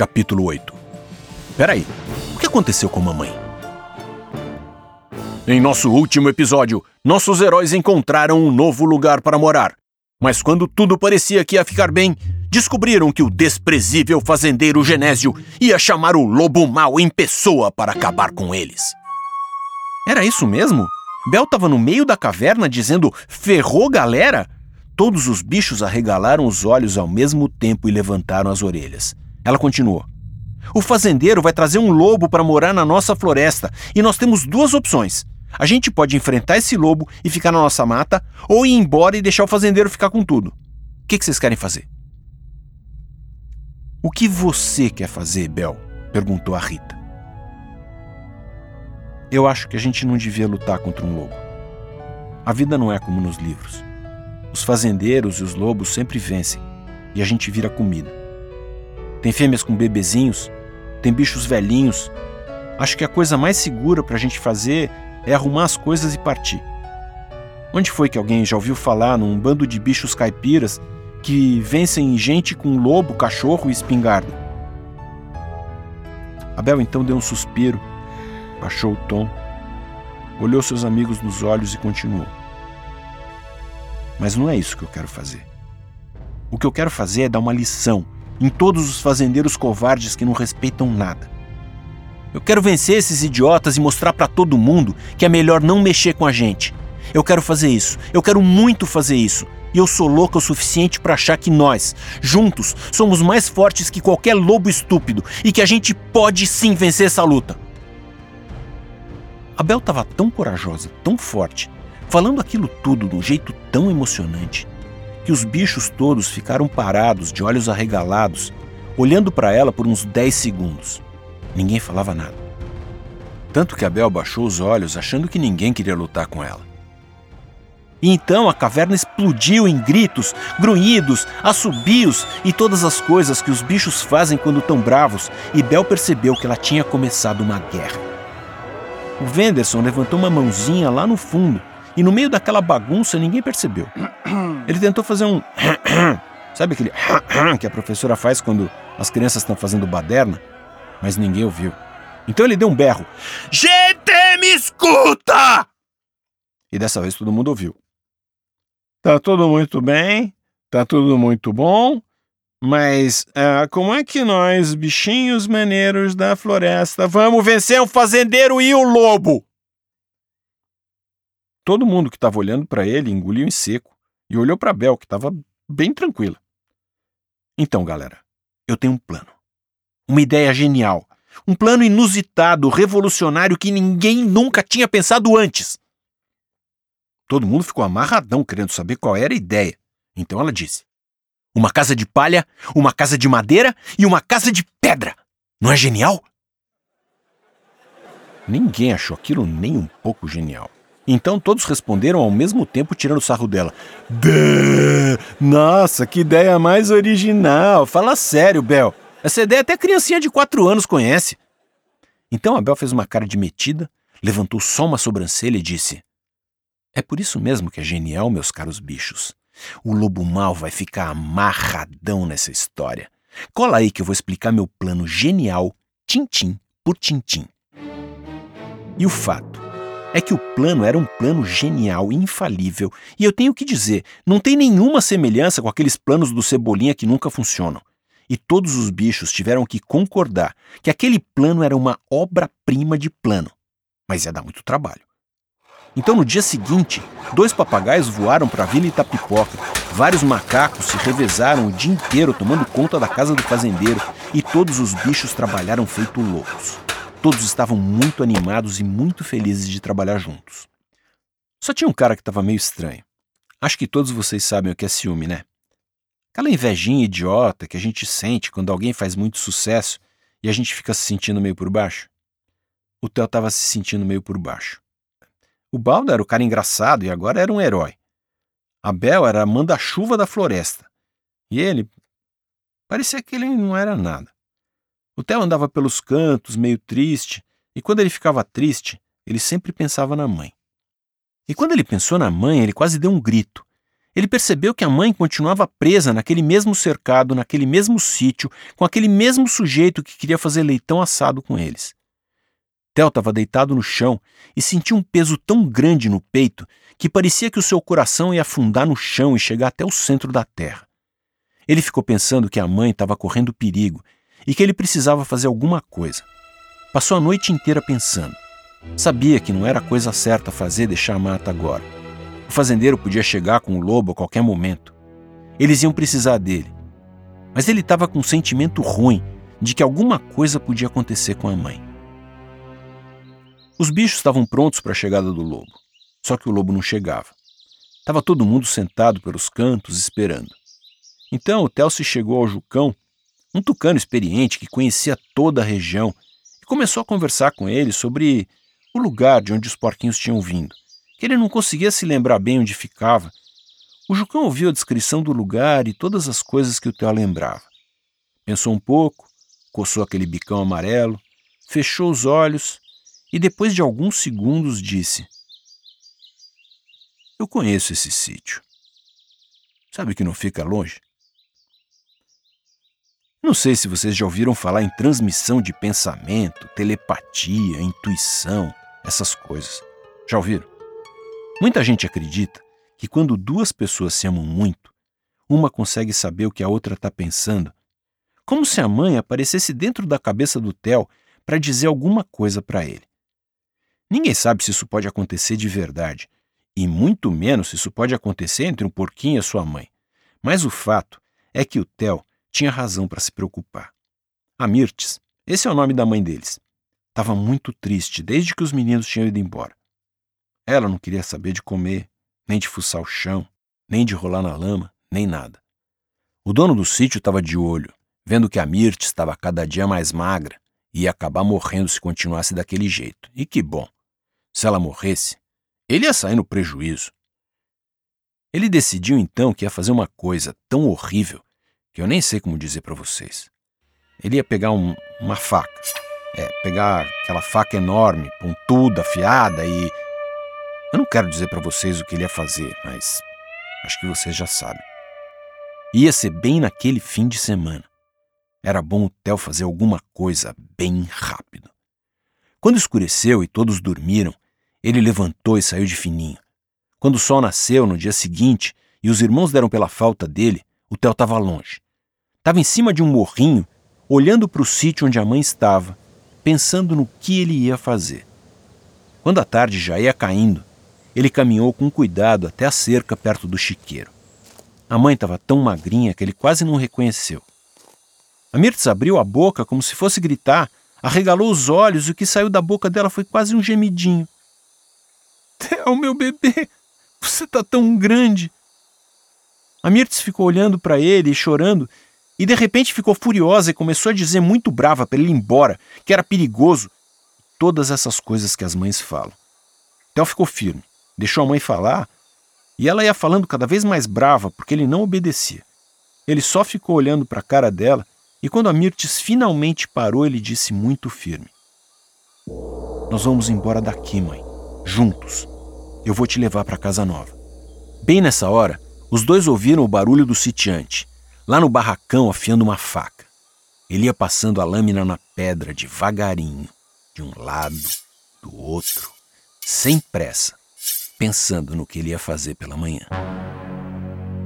Capítulo 8 Peraí, o que aconteceu com a mamãe? Em nosso último episódio, nossos heróis encontraram um novo lugar para morar. Mas quando tudo parecia que ia ficar bem, descobriram que o desprezível fazendeiro Genésio ia chamar o lobo mau em pessoa para acabar com eles. Era isso mesmo? Bel estava no meio da caverna dizendo ferrou galera? Todos os bichos arregalaram os olhos ao mesmo tempo e levantaram as orelhas. Ela continuou. O fazendeiro vai trazer um lobo para morar na nossa floresta e nós temos duas opções. A gente pode enfrentar esse lobo e ficar na nossa mata, ou ir embora e deixar o fazendeiro ficar com tudo. O que, vocês querem fazer? O que você quer fazer, Bel? perguntou a Rita. Eu acho que a gente não devia lutar contra um lobo. A vida não é como nos livros. Os fazendeiros e os lobos sempre vencem e a gente vira comida. Tem fêmeas com bebezinhos, tem bichos velhinhos. Acho que a coisa mais segura para a gente fazer é arrumar as coisas e partir. Onde foi que alguém já ouviu falar num bando de bichos caipiras que vencem gente com lobo, cachorro e espingarda? Abel então deu um suspiro, baixou o tom, olhou seus amigos nos olhos e continuou. Mas não é isso que eu quero fazer. O que eu quero fazer é dar uma lição em todos os fazendeiros covardes que não respeitam nada. Eu quero vencer esses idiotas e mostrar para todo mundo que é melhor não mexer com a gente. Eu quero fazer isso. Eu quero muito fazer isso. E eu sou louca o suficiente para achar que nós, juntos, somos mais fortes que qualquer lobo estúpido e que a gente pode sim vencer essa luta. A Bel estava tão corajosa, tão forte, falando aquilo tudo de um jeito tão emocionante, que os bichos todos ficaram parados, de olhos arregalados, olhando para ela por uns 10 segundos. Ninguém falava nada. Tanto que Abel baixou os olhos, achando que ninguém queria lutar com ela. E então a caverna explodiu em gritos, grunhidos, assobios e todas as coisas que os bichos fazem quando estão bravos, e Bel percebeu que ela tinha começado uma guerra. O Venderson levantou uma mãozinha lá no fundo, e no meio daquela bagunça ninguém percebeu. Ele tentou fazer um. Sabe aquele que a professora faz quando as crianças estão fazendo baderna? Mas ninguém ouviu. Então ele deu um berro: Gente, me escuta! E dessa vez todo mundo ouviu. Tá tudo muito bem, tá tudo muito bom, mas uh, como é que nós, bichinhos maneiros da floresta, vamos vencer o fazendeiro e o lobo? Todo mundo que estava olhando para ele engoliu em seco e olhou para Bel, que estava bem tranquila. Então, galera, eu tenho um plano. Uma ideia genial. Um plano inusitado, revolucionário que ninguém nunca tinha pensado antes. Todo mundo ficou amarradão querendo saber qual era a ideia. Então ela disse: Uma casa de palha, uma casa de madeira e uma casa de pedra. Não é genial? Ninguém achou aquilo nem um pouco genial. Então todos responderam ao mesmo tempo, tirando sarro dela. Nossa, que ideia mais original! Fala sério, Bel. Essa ideia até criancinha de quatro anos conhece. Então a Bel fez uma cara de metida, levantou só uma sobrancelha e disse: É por isso mesmo que é genial, meus caros bichos. O lobo mal vai ficar amarradão nessa história. Cola aí que eu vou explicar meu plano genial, tintim por tintim. E o fato é que o plano era um plano genial, infalível, e eu tenho que dizer, não tem nenhuma semelhança com aqueles planos do Cebolinha que nunca funcionam. E todos os bichos tiveram que concordar que aquele plano era uma obra-prima de plano, mas ia dar muito trabalho. Então, no dia seguinte, dois papagaios voaram para a Vila Itapipoca, vários macacos se revezaram o dia inteiro tomando conta da casa do fazendeiro e todos os bichos trabalharam feito loucos. Todos estavam muito animados e muito felizes de trabalhar juntos. Só tinha um cara que estava meio estranho. Acho que todos vocês sabem o que é ciúme, né? Aquela invejinha idiota que a gente sente quando alguém faz muito sucesso e a gente fica se sentindo meio por baixo. O Theo estava se sentindo meio por baixo. O Baldo era o cara engraçado e agora era um herói. A Bel era a manda-chuva da floresta. E ele parecia que ele não era nada. O Theo andava pelos cantos, meio triste, e quando ele ficava triste, ele sempre pensava na mãe. E quando ele pensou na mãe, ele quase deu um grito. ele percebeu que a mãe continuava presa naquele mesmo cercado, naquele mesmo sítio, com aquele mesmo sujeito que queria fazer leitão assado com eles. Theo estava deitado no chão e sentia um peso tão grande no peito que parecia que o seu coração ia afundar no chão e chegar até o centro da terra. Ele ficou pensando que a mãe estava correndo perigo e que ele precisava fazer alguma coisa. Passou a noite inteira pensando. Sabia que não era a coisa certa fazer deixar a mata agora. O fazendeiro podia chegar com o lobo a qualquer momento. Eles iam precisar dele. Mas ele estava com um sentimento ruim de que alguma coisa podia acontecer com a mãe. Os bichos estavam prontos para a chegada do lobo, só que o lobo não chegava. Estava todo mundo sentado pelos cantos esperando. Então o Telce chegou ao Jucão, um tucano experiente que conhecia toda a região, e começou a conversar com ele sobre o lugar de onde os porquinhos tinham vindo, que ele não conseguia se lembrar bem onde ficava. O Jucão ouviu a descrição do lugar e todas as coisas que o Theo lembrava. Pensou um pouco, coçou aquele bicão amarelo, fechou os olhos e depois de alguns segundos disse: Eu conheço esse sítio. Sabe que não fica longe? Não sei se vocês já ouviram falar em transmissão de pensamento, telepatia, intuição, essas coisas. Já ouviram? Muita gente acredita que quando duas pessoas se amam muito, uma consegue saber o que a outra está pensando, como se a mãe aparecesse dentro da cabeça do Theo para dizer alguma coisa para ele. Ninguém sabe se isso pode acontecer de verdade, e muito menos se isso pode acontecer entre um porquinho e a sua mãe. Mas o fato é que o Theo tinha razão para se preocupar. A Mirtes, esse é o nome da mãe deles, estava muito triste desde que os meninos tinham ido embora. Ela não queria saber de comer, nem de fuçar o chão, nem de rolar na lama, nem nada. O dono do sítio estava de olho, vendo que a Mirtes estava cada dia mais magra e ia acabar morrendo se continuasse daquele jeito. E que bom! Se ela morresse, ele ia sair no prejuízo. Ele decidiu então que ia fazer uma coisa tão horrível que eu nem sei como dizer para vocês. Ele ia pegar um, uma faca, é, pegar aquela faca enorme, pontuda, afiada e. Eu não quero dizer para vocês o que ele ia fazer, mas acho que vocês já sabem. Ia ser bem naquele fim de semana. Era bom o Theo fazer alguma coisa bem rápido. Quando escureceu e todos dormiram, ele levantou e saiu de fininho. Quando o sol nasceu no dia seguinte e os irmãos deram pela falta dele, o Theo estava longe. Estava em cima de um morrinho, olhando para o sítio onde a mãe estava, pensando no que ele ia fazer. Quando a tarde já ia caindo, ele caminhou com cuidado até a cerca perto do chiqueiro. A mãe estava tão magrinha que ele quase não reconheceu. A Mirtz abriu a boca como se fosse gritar, arregalou os olhos e o que saiu da boca dela foi quase um gemidinho. Theo, meu bebê, você tá tão grande. A Mirtz ficou olhando para ele e chorando, e de repente ficou furiosa e começou a dizer muito brava para ele ir embora, que era perigoso. Todas essas coisas que as mães falam. Theo ficou firme, deixou a mãe falar, e ela ia falando cada vez mais brava porque ele não obedecia. Ele só ficou olhando para a cara dela e quando a Mirtes finalmente parou, ele disse muito firme: Nós vamos embora daqui, mãe. Juntos. Eu vou te levar para casa nova. Bem nessa hora, os dois ouviram o barulho do sitiante, lá no barracão afiando uma faca. Ele ia passando a lâmina na pedra devagarinho, de um lado, do outro, sem pressa, pensando no que ele ia fazer pela manhã.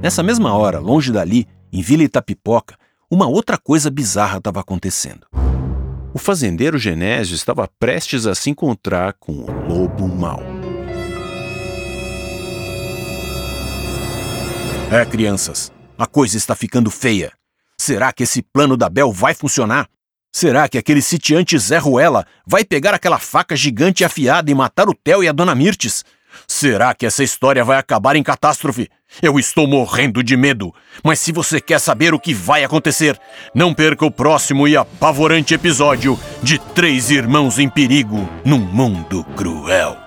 Nessa mesma hora, longe dali, em Vila Itapipoca, uma outra coisa bizarra estava acontecendo. O fazendeiro Genésio estava prestes a se encontrar com o lobo mau. É, crianças, a coisa está ficando feia. Será que esse plano da Bel vai funcionar? Será que aquele sitiante Zé Ruela vai pegar aquela faca gigante afiada e matar o Theo e a Dona Mirtes? Será que essa história vai acabar em catástrofe? Eu estou morrendo de medo. Mas se você quer saber o que vai acontecer, não perca o próximo e apavorante episódio de Três Irmãos em Perigo num Mundo Cruel.